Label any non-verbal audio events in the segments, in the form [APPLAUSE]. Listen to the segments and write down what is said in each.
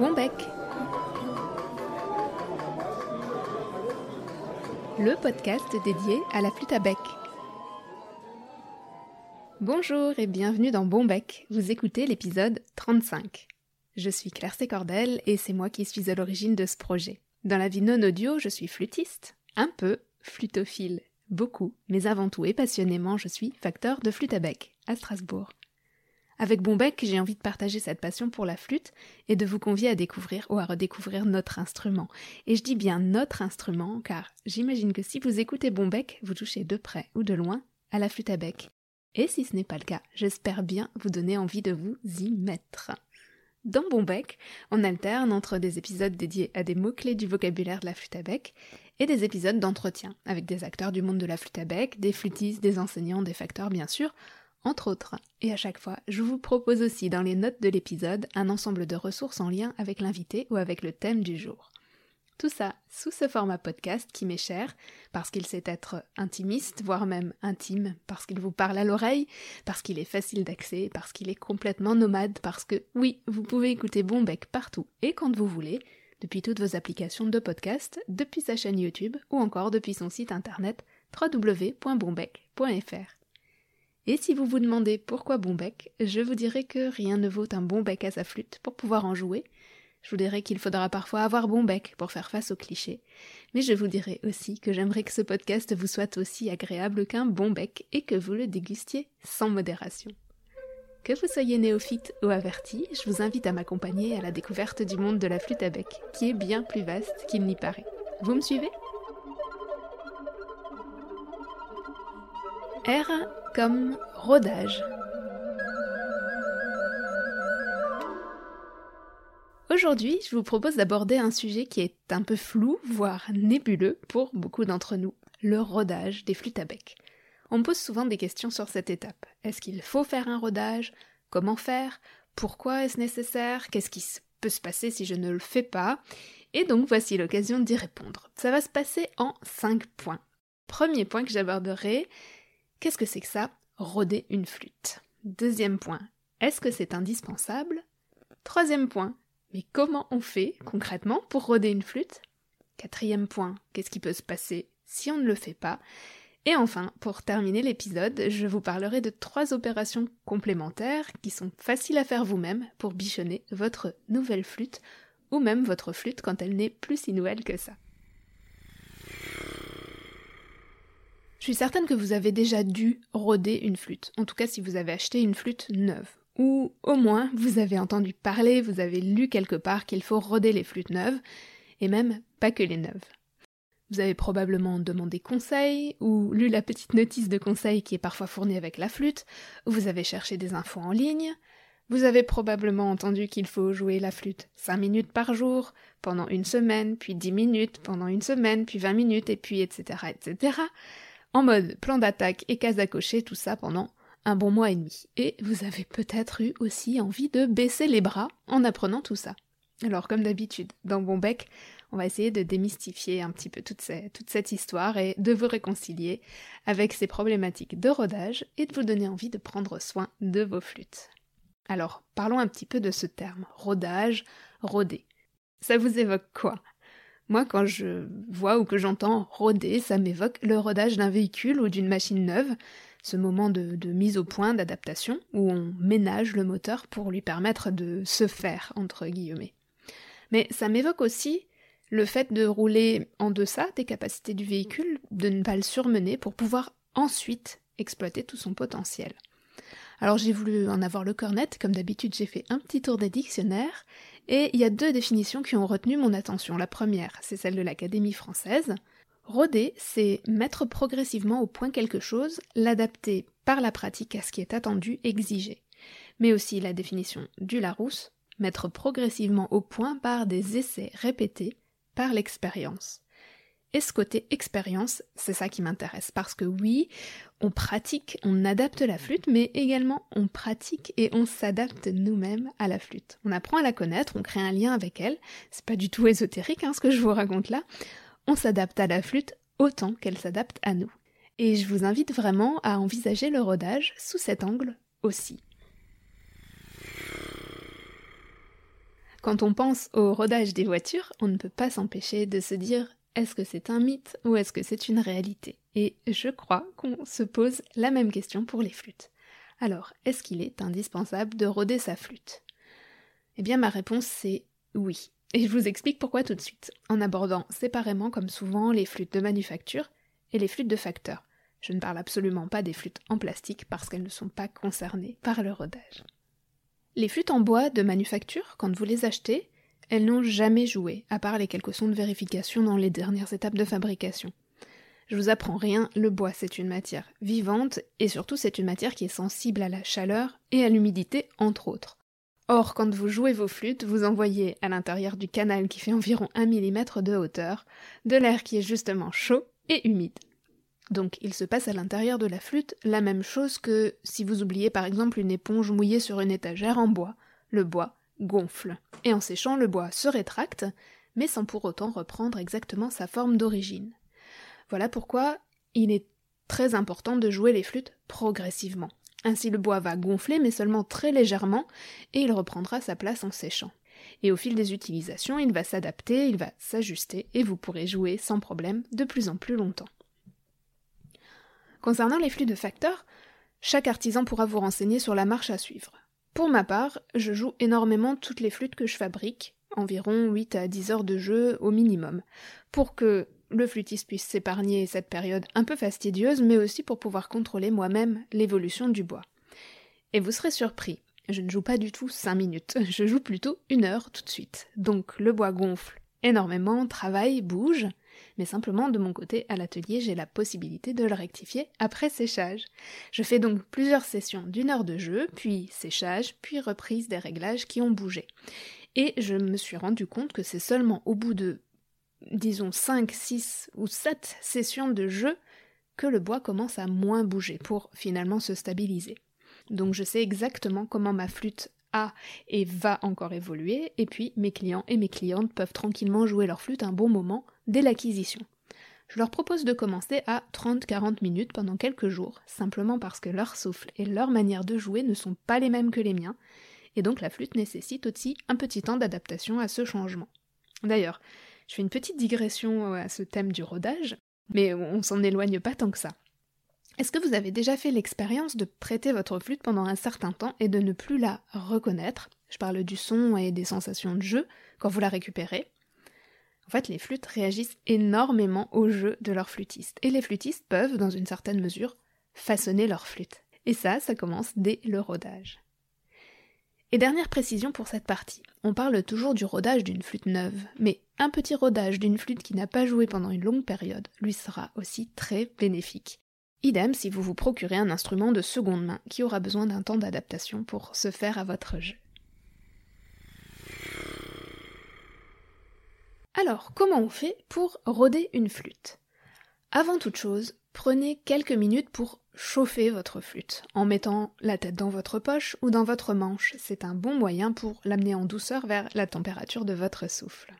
Bon bec Le podcast dédié à la flûte à bec. Bonjour et bienvenue dans Bon bec. Vous écoutez l'épisode 35. Je suis Claire Sécordel et c'est moi qui suis à l'origine de ce projet. Dans la vie non audio, je suis flûtiste, un peu flutophile, beaucoup, mais avant tout et passionnément, je suis facteur de flûte à bec à Strasbourg. Avec Bonbec, j'ai envie de partager cette passion pour la flûte et de vous convier à découvrir ou à redécouvrir notre instrument. Et je dis bien notre instrument car j'imagine que si vous écoutez Bonbec, vous touchez de près ou de loin à la flûte à bec. Et si ce n'est pas le cas, j'espère bien vous donner envie de vous y mettre. Dans Bonbec, on alterne entre des épisodes dédiés à des mots-clés du vocabulaire de la flûte à bec et des épisodes d'entretien avec des acteurs du monde de la flûte à bec, des flûtistes, des enseignants, des facteurs bien sûr, entre autres. Et à chaque fois, je vous propose aussi dans les notes de l'épisode un ensemble de ressources en lien avec l'invité ou avec le thème du jour. Tout ça sous ce format podcast qui m'est cher, parce qu'il sait être intimiste, voire même intime, parce qu'il vous parle à l'oreille, parce qu'il est facile d'accès, parce qu'il est complètement nomade, parce que oui, vous pouvez écouter Bonbec partout et quand vous voulez, depuis toutes vos applications de podcast, depuis sa chaîne YouTube ou encore depuis son site internet www.bonbec.fr. Et si vous vous demandez pourquoi bon bec, je vous dirai que rien ne vaut un bon bec à sa flûte pour pouvoir en jouer. Je vous dirai qu'il faudra parfois avoir bon bec pour faire face aux clichés. Mais je vous dirai aussi que j'aimerais que ce podcast vous soit aussi agréable qu'un bon bec et que vous le dégustiez sans modération. Que vous soyez néophyte ou averti, je vous invite à m'accompagner à la découverte du monde de la flûte à bec, qui est bien plus vaste qu'il n'y paraît. Vous me suivez? Comme rodage. Aujourd'hui, je vous propose d'aborder un sujet qui est un peu flou, voire nébuleux pour beaucoup d'entre nous, le rodage des flûtes à bec. On me pose souvent des questions sur cette étape. Est-ce qu'il faut faire un rodage? Comment faire? Pourquoi est-ce nécessaire? Qu'est-ce qui peut se passer si je ne le fais pas? Et donc voici l'occasion d'y répondre. Ça va se passer en 5 points. Premier point que j'aborderai, Qu'est-ce que c'est que ça? Roder une flûte. Deuxième point, est-ce que c'est indispensable? Troisième point, mais comment on fait concrètement pour roder une flûte? Quatrième point, qu'est-ce qui peut se passer si on ne le fait pas? Et enfin, pour terminer l'épisode, je vous parlerai de trois opérations complémentaires qui sont faciles à faire vous-même pour bichonner votre nouvelle flûte ou même votre flûte quand elle n'est plus si nouvelle que ça. Je suis certaine que vous avez déjà dû roder une flûte, en tout cas si vous avez acheté une flûte neuve. Ou au moins vous avez entendu parler, vous avez lu quelque part qu'il faut roder les flûtes neuves, et même pas que les neuves. Vous avez probablement demandé conseil, ou lu la petite notice de conseil qui est parfois fournie avec la flûte, ou vous avez cherché des infos en ligne, vous avez probablement entendu qu'il faut jouer la flûte 5 minutes par jour, pendant une semaine, puis 10 minutes, pendant une semaine, puis 20 minutes, et puis etc. etc en mode plan d'attaque et case à cocher, tout ça pendant un bon mois et demi. Et vous avez peut-être eu aussi envie de baisser les bras en apprenant tout ça. Alors comme d'habitude, dans Bon Bec, on va essayer de démystifier un petit peu toute, cette histoire et de vous réconcilier avec ces problématiques de rodage et de vous donner envie de prendre soin de vos flûtes. Alors, parlons un petit peu de ce terme, rodage, roder. Ça vous évoque quoi? Moi, quand je vois ou que j'entends roder, ça m'évoque le rodage d'un véhicule ou d'une machine neuve, ce moment de, mise au point, d'adaptation, où on ménage le moteur pour lui permettre de se faire, entre guillemets. Mais ça m'évoque aussi le fait de rouler en deçà des capacités du véhicule, de ne pas le surmener pour pouvoir ensuite exploiter tout son potentiel. Alors j'ai voulu en avoir le cornet, comme d'habitude j'ai fait un petit tour des dictionnaires, et il y a deux définitions qui ont retenu mon attention. La première, c'est celle de l'Académie française. Roder, c'est mettre progressivement au point quelque chose, l'adapter par la pratique à ce qui est attendu, exigé. Mais aussi la définition du Larousse, mettre progressivement au point par des essais répétés, par l'expérience. Et ce côté expérience, c'est ça qui m'intéresse. Parce que oui, on pratique, on adapte la flûte, mais également on pratique et on s'adapte nous-mêmes à la flûte. On apprend à la connaître, on crée un lien avec elle. C'est pas du tout ésotérique hein, ce que je vous raconte là. On s'adapte à la flûte autant qu'elle s'adapte à nous. Et je vous invite vraiment à envisager le rodage sous cet angle aussi. Quand on pense au rodage des voitures, on ne peut pas s'empêcher de se dire est-ce que c'est un mythe ou est-ce que c'est une réalité? Et je crois qu'on se pose la même question pour les flûtes. Alors, est-ce qu'il est indispensable de roder sa flûte? Eh bien, ma réponse c'est oui. Et je vous explique pourquoi tout de suite, en abordant séparément, comme souvent, les flûtes de manufacture et les flûtes de facteur. Je ne parle absolument pas des flûtes en plastique parce qu'elles ne sont pas concernées par le rodage. Les flûtes en bois de manufacture, quand vous les achetez, elles n'ont jamais joué, à part les quelques sons de vérification dans les dernières étapes de fabrication. Je vous apprends rien, le bois c'est une matière vivante, et surtout c'est une matière qui est sensible à la chaleur et à l'humidité entre autres. Or, quand vous jouez vos flûtes, vous envoyez à l'intérieur du canal qui fait environ 1 mm de hauteur, de l'air qui est justement chaud et humide. Donc il se passe à l'intérieur de la flûte la même chose que si vous oubliez par exemple une éponge mouillée sur une étagère en bois. Le bois gonfle. Et en séchant, le bois se rétracte, mais sans pour autant reprendre exactement sa forme d'origine. Voilà pourquoi il est très important de jouer les flûtes progressivement. Ainsi le bois va gonfler mais seulement très légèrement et il reprendra sa place en séchant. Et au fil des utilisations, il va s'adapter, il va s'ajuster et vous pourrez jouer sans problème de plus en plus longtemps. Concernant les flûtes de facteurs, chaque artisan pourra vous renseigner sur la marche à suivre. Pour ma part, je joue énormément toutes les flûtes que je fabrique, environ 8 à 10 heures de jeu au minimum, pour que le flûtiste puisse s'épargner cette période un peu fastidieuse, mais aussi pour pouvoir contrôler moi-même l'évolution du bois. Et vous serez surpris, je ne joue pas du tout 5 minutes, je joue plutôt une heure tout de suite. Donc le bois gonfle énormément, travaille, bouge, mais simplement de mon côté à l'atelier j'ai la possibilité de le rectifier après séchage. Je fais donc plusieurs sessions d'une heure de jeu, puis séchage, puis reprise des réglages qui ont bougé. Et je me suis rendu compte que c'est seulement au bout de disons 5, 6 ou 7 sessions de jeu que le bois commence à moins bouger pour finalement se stabiliser. Donc je sais exactement comment ma flûte a et va encore évoluer, et puis mes clients et mes clientes peuvent tranquillement jouer leur flûte un bon moment dès l'acquisition. Je leur propose de commencer à 30-40 minutes pendant quelques jours, simplement parce que leur souffle et leur manière de jouer ne sont pas les mêmes que les miens, et donc la flûte nécessite aussi un petit temps d'adaptation à ce changement. D'ailleurs, je fais une petite digression à ce thème du rodage, mais on s'en éloigne pas tant que ça. Est-ce que vous avez déjà fait l'expérience de prêter votre flûte pendant un certain temps et de ne plus la reconnaître? Je parle du son et des sensations de jeu quand vous la récupérez. En fait, les flûtes réagissent énormément au jeu de leur flûtiste. Et les flûtistes peuvent, dans une certaine mesure, façonner leur flûte. Et ça, ça commence dès le rodage. Et dernière précision pour cette partie, on parle toujours du rodage d'une flûte neuve, mais un petit rodage d'une flûte qui n'a pas joué pendant une longue période lui sera aussi très bénéfique. Idem si vous vous procurez un instrument de seconde main qui aura besoin d'un temps d'adaptation pour se faire à votre jeu. Alors, comment on fait pour roder une flûte? Avant toute chose, prenez quelques minutes pour chauffer votre flûte en mettant la tête dans votre poche ou dans votre manche. C'est un bon moyen pour l'amener en douceur vers la température de votre souffle.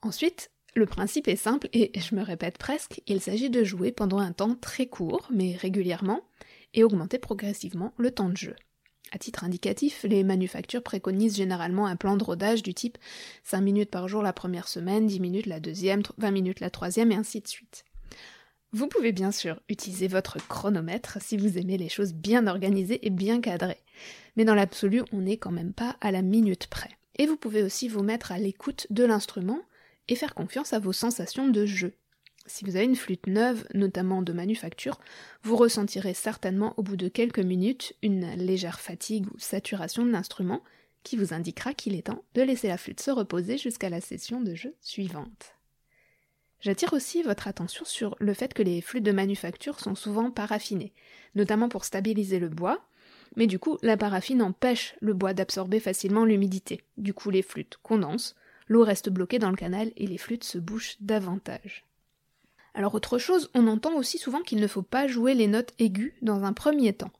Ensuite, le principe est simple et je me répète presque, il s'agit de jouer pendant un temps très court, mais régulièrement, et augmenter progressivement le temps de jeu. À titre indicatif, les manufactures préconisent généralement un plan de rodage du type 5 minutes par jour la première semaine, 10 minutes la deuxième, 20 minutes la troisième, et ainsi de suite. Vous pouvez bien sûr utiliser votre chronomètre si vous aimez les choses bien organisées et bien cadrées. Mais dans l'absolu, on n'est quand même pas à la minute près. Et vous pouvez aussi vous mettre à l'écoute de l'instrument et faire confiance à vos sensations de jeu. Si vous avez une flûte neuve, notamment de manufacture, vous ressentirez certainement au bout de quelques minutes une légère fatigue ou saturation de l'instrument qui vous indiquera qu'il est temps de laisser la flûte se reposer jusqu'à la session de jeu suivante. J'attire aussi votre attention sur le fait que les flûtes de manufacture sont souvent paraffinées, notamment pour stabiliser le bois, mais du coup la paraffine empêche le bois d'absorber facilement l'humidité. Du coup les flûtes condensent, l'eau reste bloquée dans le canal et les flûtes se bouchent davantage. Alors autre chose, on entend aussi souvent qu'il ne faut pas jouer les notes aiguës dans un premier temps.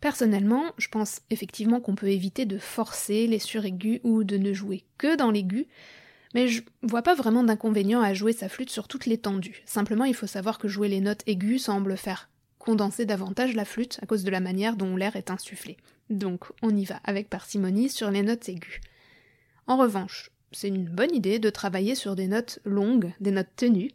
Personnellement, je pense effectivement qu'on peut éviter de forcer les suraigus ou de ne jouer que dans l'aigu, mais je vois pas vraiment d'inconvénient à jouer sa flûte sur toute l'étendue. Simplement, il faut savoir que jouer les notes aiguës semble faire condenser davantage la flûte à cause de la manière dont l'air est insufflé. Donc, on y va avec parcimonie sur les notes aiguës. En revanche, c'est une bonne idée de travailler sur des notes longues, des notes tenues,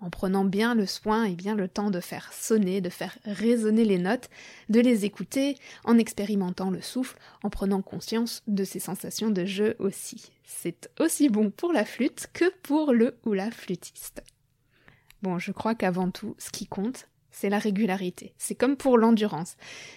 en prenant bien le soin et bien le temps de faire sonner, de faire résonner les notes, de les écouter, en expérimentant le souffle, en prenant conscience de ces sensations de jeu aussi. C'est aussi bon pour la flûte que pour le ou la flûtiste. Bon, je crois qu'avant tout, ce qui compte, c'est la régularité. C'est comme pour l'endurance.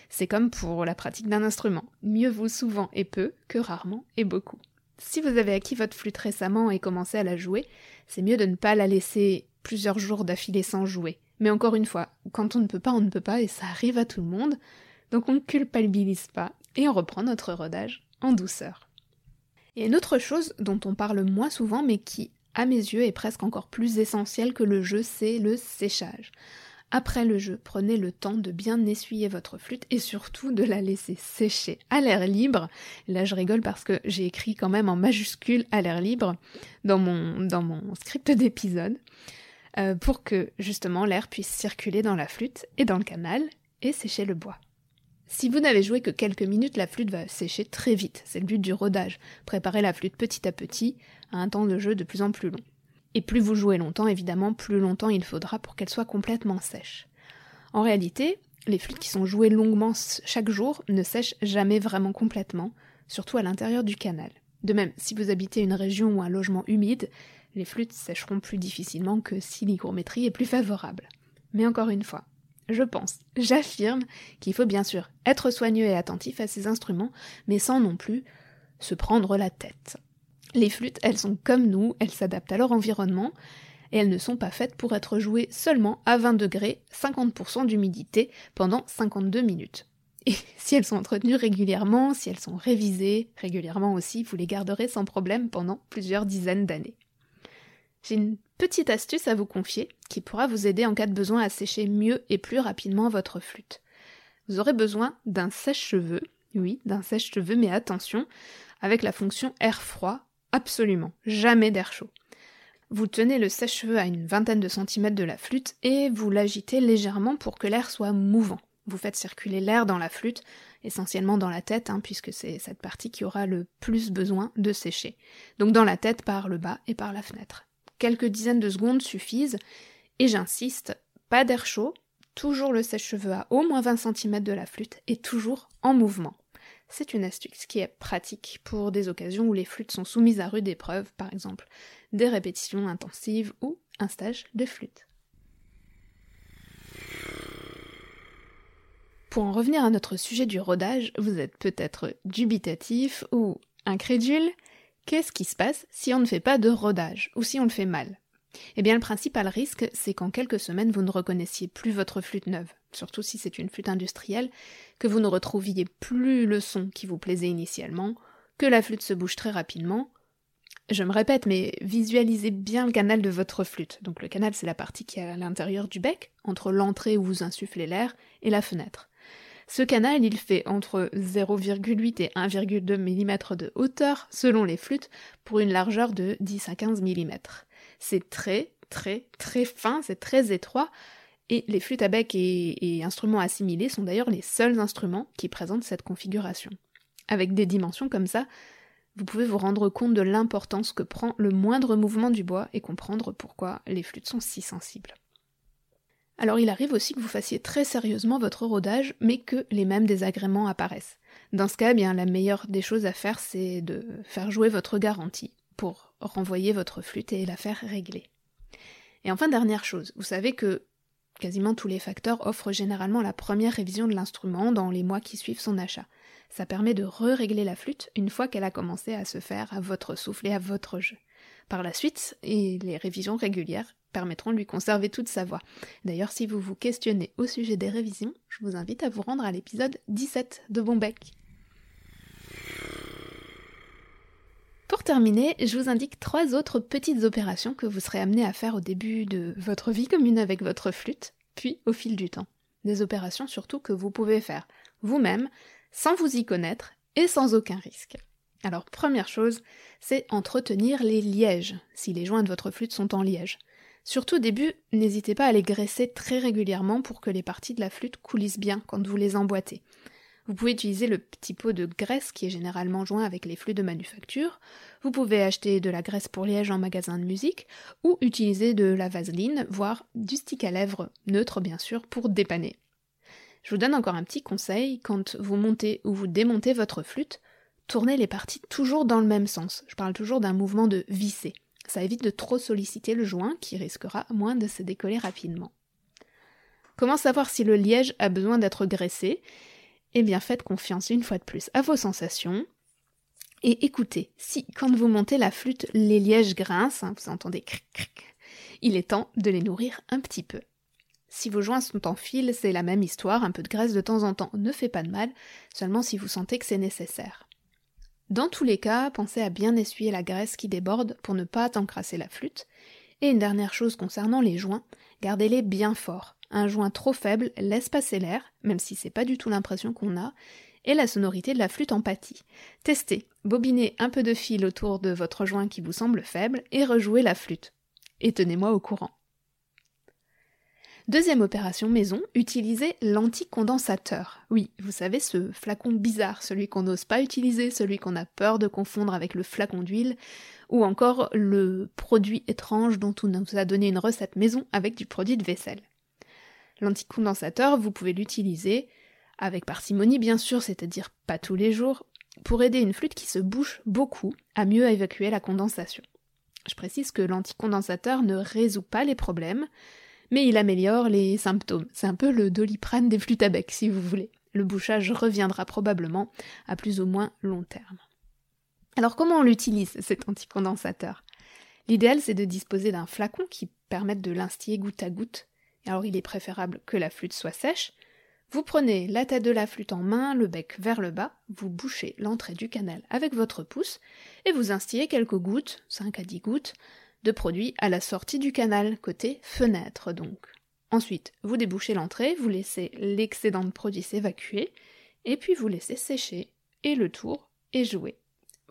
C'est comme pour la pratique d'un instrument. Mieux vaut souvent et peu que rarement et beaucoup. Si vous avez acquis votre flûte récemment et commencé à la jouer, c'est mieux de ne pas la laisser plusieurs jours d'affilée sans jouer. Mais encore une fois, quand on ne peut pas, on ne peut pas et ça arrive à tout le monde. Donc on ne culpabilise pas et on reprend notre rodage en douceur. Et une autre chose dont on parle moins souvent mais qui, à mes yeux, est presque encore plus essentielle que le jeu, c'est le séchage. Après le jeu, prenez le temps de bien essuyer votre flûte et surtout de la laisser sécher à l'air libre. Là, je rigole parce que j'ai écrit quand même en majuscule à l'air libre dans mon, script d'épisode euh, pour que justement l'air puisse circuler dans la flûte et dans le canal et sécher le bois. Si vous n'avez joué que quelques minutes, la flûte va sécher très vite. C'est le but du rodage. Préparer la flûte petit à petit à un temps de jeu de plus en plus long. Et plus vous jouez longtemps, évidemment, plus longtemps il faudra pour qu'elle soit complètement sèche. En réalité, les flûtes qui sont jouées longuement chaque jour ne sèchent jamais vraiment complètement, surtout à l'intérieur du canal. De même, si vous habitez une région ou un logement humide, les flûtes sècheront plus difficilement que si l'hygrométrie est plus favorable. Mais encore une fois, je pense, j'affirme qu'il faut bien sûr être soigneux et attentif à ces instruments, mais sans non plus se prendre la tête. Les flûtes, elles sont comme nous, elles s'adaptent à leur environnement, et elles ne sont pas faites pour être jouées seulement à 20 degrés, 50% d'humidité pendant 52 minutes. Et [LAUGHS] si elles sont entretenues régulièrement, si elles sont révisées régulièrement aussi, vous les garderez sans problème pendant plusieurs dizaines d'années. J'ai une petite astuce à vous confier qui pourra vous aider en cas de besoin à sécher mieux et plus rapidement votre flûte. Vous aurez besoin d'un sèche-cheveux, oui, d'un sèche-cheveux, mais attention, avec la fonction air froid Absolument, jamais d'air chaud. Vous tenez le sèche-cheveux à une vingtaine de centimètres de la flûte et vous l'agitez légèrement pour que l'air soit mouvant. Vous faites circuler l'air dans la flûte, essentiellement dans la tête, hein, puisque c'est cette partie qui aura le plus besoin de sécher. Donc dans la tête par le bas et par la fenêtre. Quelques dizaines de secondes suffisent, et j'insiste, pas d'air chaud, toujours le sèche-cheveux à au moins 20 cm de la flûte et toujours en mouvement. C'est une astuce qui est pratique pour des occasions où les flûtes sont soumises à rude épreuve, par exemple des répétitions intensives ou un stage de flûte. Pour en revenir à notre sujet du rodage, vous êtes peut-être dubitatif ou incrédule. Qu'est-ce qui se passe si on ne fait pas de rodage ou si on le fait mal? Eh bien, le principal risque, c'est qu'en quelques semaines, vous ne reconnaissiez plus votre flûte neuve surtout si c'est une flûte industrielle, que vous ne retrouviez plus le son qui vous plaisait initialement, que la flûte se bouge très rapidement. Je me répète, mais visualisez bien le canal de votre flûte. Donc le canal, c'est la partie qui est à l'intérieur du bec, entre l'entrée où vous insufflez l'air et la fenêtre. Ce canal, il fait entre 0,8 et 1,2 mm de hauteur selon les flûtes pour une largeur de 10 à 15 mm. C'est très, très, très fin, c'est très étroit, et les flûtes à bec et, instruments assimilés sont d'ailleurs les seuls instruments qui présentent cette configuration. Avec des dimensions comme ça, vous pouvez vous rendre compte de l'importance que prend le moindre mouvement du bois et comprendre pourquoi les flûtes sont si sensibles. Alors il arrive aussi que vous fassiez très sérieusement votre rodage, mais que les mêmes désagréments apparaissent. Dans ce cas, eh bien la meilleure des choses à faire, c'est de faire jouer votre garantie pour renvoyer votre flûte et la faire régler. Et enfin, dernière chose, vous savez que Quasiment tous les facteurs offrent généralement la première révision de l'instrument dans les mois qui suivent son achat. Ça permet de re-régler la flûte une fois qu'elle a commencé à se faire à votre souffle et à votre jeu. Par la suite, et les révisions régulières permettront de lui conserver toute sa voix. D'ailleurs, si vous vous questionnez au sujet des révisions, je vous invite à vous rendre à l'épisode 17 de Bombec. Terminer, je vous indique trois autres petites opérations que vous serez amené à faire au début de votre vie commune avec votre flûte, puis au fil du temps. Des opérations surtout que vous pouvez faire vous-même, sans vous y connaître et sans aucun risque. Alors première chose, c'est entretenir les lièges, si les joints de votre flûte sont en liège. Surtout au début, n'hésitez pas à les graisser très régulièrement pour que les parties de la flûte coulissent bien quand vous les emboîtez. Vous pouvez utiliser le petit pot de graisse qui est généralement joint avec les flûtes de manufacture. Vous pouvez acheter de la graisse pour liège en magasin de musique ou utiliser de la vaseline, voire du stick à lèvres neutre bien sûr pour dépanner. Je vous donne encore un petit conseil, quand vous montez ou vous démontez votre flûte, tournez les parties toujours dans le même sens. Je parle toujours d'un mouvement de visser. Ça évite de trop solliciter le joint qui risquera moins de se décoller rapidement. Comment savoir si le liège a besoin d'être graissé? Eh bien faites confiance une fois de plus à vos sensations. Et écoutez, si quand vous montez la flûte, les lièges grincent, hein, vous entendez cric cric, il est temps de les nourrir un petit peu. Si vos joints sont en fil, c'est la même histoire, un peu de graisse de temps en temps ne fait pas de mal, seulement si vous sentez que c'est nécessaire. Dans tous les cas, pensez à bien essuyer la graisse qui déborde pour ne pas encrasser la flûte. Et une dernière chose concernant les joints, gardez-les bien forts. Un joint trop faible laisse passer l'air, même si c'est pas du tout l'impression qu'on a, et la sonorité de la flûte en. Testez, bobinez un peu de fil autour de votre joint qui vous semble faible et rejouez la flûte. Et tenez-moi au courant. Deuxième opération maison, utilisez l'anticondensateur. Oui, vous savez, ce flacon bizarre, celui qu'on n'ose pas utiliser, celui qu'on a peur de confondre avec le flacon d'huile, ou encore le produit étrange dont on nous a donné une recette maison avec du produit de vaisselle. L'anticondensateur, vous pouvez l'utiliser avec parcimonie bien sûr, c'est-à-dire pas tous les jours, pour aider une flûte qui se bouche beaucoup à mieux évacuer la condensation. Je précise que l'anticondensateur ne résout pas les problèmes, mais il améliore les symptômes. C'est un peu le doliprane des flûtes à bec, si vous voulez. Le bouchage reviendra probablement à plus ou moins long terme. Alors comment on l'utilise, cet anticondensateur? L'idéal, c'est de disposer d'un flacon qui permette de l'instiller goutte à goutte. Alors il est préférable que la flûte soit sèche. Vous prenez la tête de la flûte en main, le bec vers le bas, vous bouchez l'entrée du canal avec votre pouce et vous instillez quelques gouttes, 5 à 10 gouttes, de produit à la sortie du canal, côté fenêtre donc. Ensuite, vous débouchez l'entrée, vous laissez l'excédent de produit s'évacuer, et puis vous laissez sécher, et le tour est joué.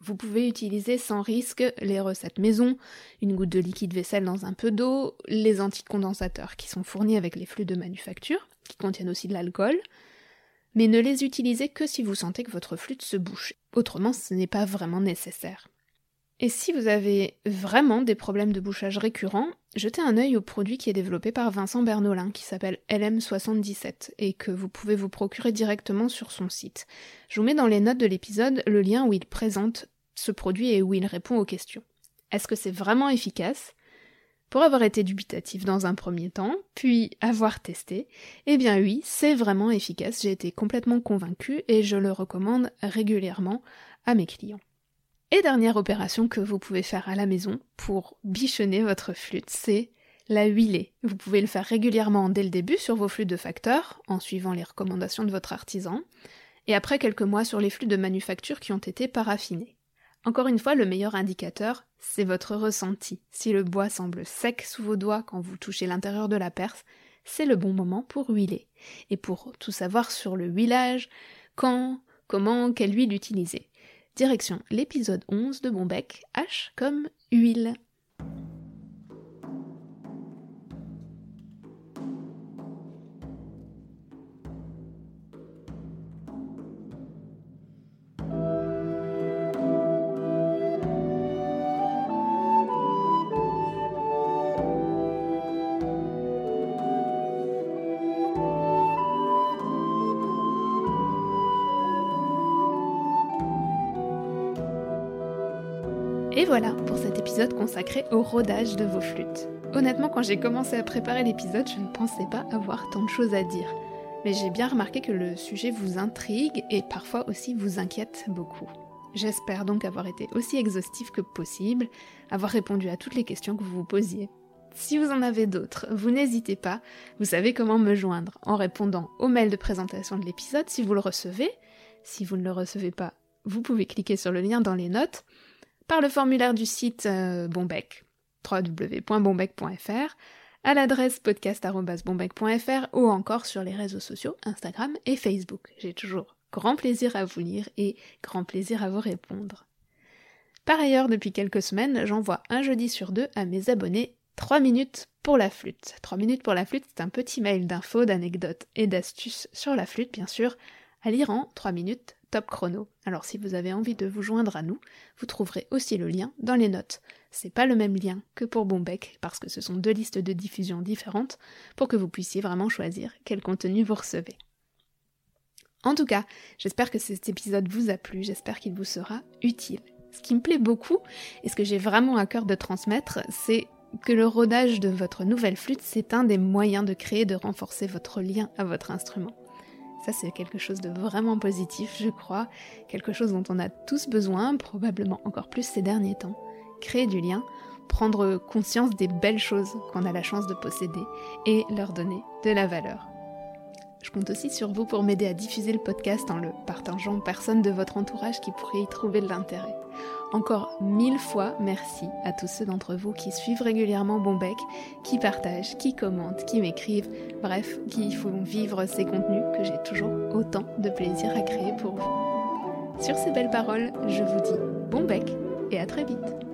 Vous pouvez utiliser sans risque les recettes maison, une goutte de liquide vaisselle dans un peu d'eau, les anticondensateurs qui sont fournis avec les flux de manufacture, qui contiennent aussi de l'alcool, mais ne les utilisez que si vous sentez que votre flûte se bouche. Autrement, ce n'est pas vraiment nécessaire. Et si vous avez vraiment des problèmes de bouchage récurrents, jetez un œil au produit qui est développé par Vincent Bernolin, qui s'appelle LM77, et que vous pouvez vous procurer directement sur son site. Je vous mets dans les notes de l'épisode le lien où il présente ce produit et où il répond aux questions. Est-ce que c'est vraiment efficace? Pour avoir été dubitatif dans un premier temps, puis avoir testé, eh bien oui, c'est vraiment efficace, j'ai été complètement convaincu et je le recommande régulièrement à mes clients. Et dernière opération que vous pouvez faire à la maison pour bichonner votre flûte, c'est la huiler. Vous pouvez le faire régulièrement dès le début sur vos flûtes de facteur, en suivant les recommandations de votre artisan, et après quelques mois sur les flûtes de manufacture qui ont été paraffinées. Encore une fois, le meilleur indicateur, c'est votre ressenti. Si le bois semble sec sous vos doigts quand vous touchez l'intérieur de la perce, c'est le bon moment pour huiler. Et pour tout savoir sur le huilage, quand, comment, quelle huile utiliser. Direction l'épisode 11 de Bombec, H comme huile. Épisode consacré au rodage de vos flûtes. Honnêtement, quand j'ai commencé à préparer l'épisode, je ne pensais pas avoir tant de choses à dire. Mais j'ai bien remarqué que le sujet vous intrigue et parfois aussi vous inquiète beaucoup. J'espère donc avoir été aussi exhaustif que possible, avoir répondu à toutes les questions que vous vous posiez. Si vous en avez d'autres, vous n'hésitez pas, vous savez comment me joindre en répondant au mail de présentation de l'épisode si vous le recevez. Si vous ne le recevez pas, vous pouvez cliquer sur le lien dans les notes par le formulaire du site euh, Bombec, www.bombec.fr, à l'adresse podcast.bombec.fr ou encore sur les réseaux sociaux Instagram et Facebook. J'ai toujours grand plaisir à vous lire et grand plaisir à vous répondre. Par ailleurs, depuis quelques semaines, j'envoie un jeudi sur deux à mes abonnés 3 minutes pour la flûte. 3 minutes pour la flûte, c'est un petit mail d'infos, d'anecdotes et d'astuces sur la flûte, bien sûr, à lire en 3 minutes chrono. Alors si vous avez envie de vous joindre à nous, vous trouverez aussi le lien dans les notes. C'est pas le même lien que pour Bombec parce que ce sont deux listes de diffusion différentes pour que vous puissiez vraiment choisir quel contenu vous recevez. En tout cas, j'espère que cet épisode vous a plu, j'espère qu'il vous sera utile. Ce qui me plaît beaucoup et ce que j'ai vraiment à cœur de transmettre, c'est que le rodage de votre nouvelle flûte, c'est un des moyens de créer, de renforcer votre lien à votre instrument. Ça, c'est quelque chose de vraiment positif, je crois, quelque chose dont on a tous besoin, probablement encore plus ces derniers temps. Créer du lien, prendre conscience des belles choses qu'on a la chance de posséder et leur donner de la valeur. Je compte aussi sur vous pour m'aider à diffuser le podcast en le partageant aux personnes de votre entourage qui pourraient y trouver de l'intérêt. Encore mille fois merci à tous ceux d'entre vous qui suivent régulièrement Bombec, qui partagent, qui commentent, qui m'écrivent, bref, qui font vivre ces contenus que j'ai toujours autant de plaisir à créer pour vous. Sur ces belles paroles, je vous dis bon bec et à très vite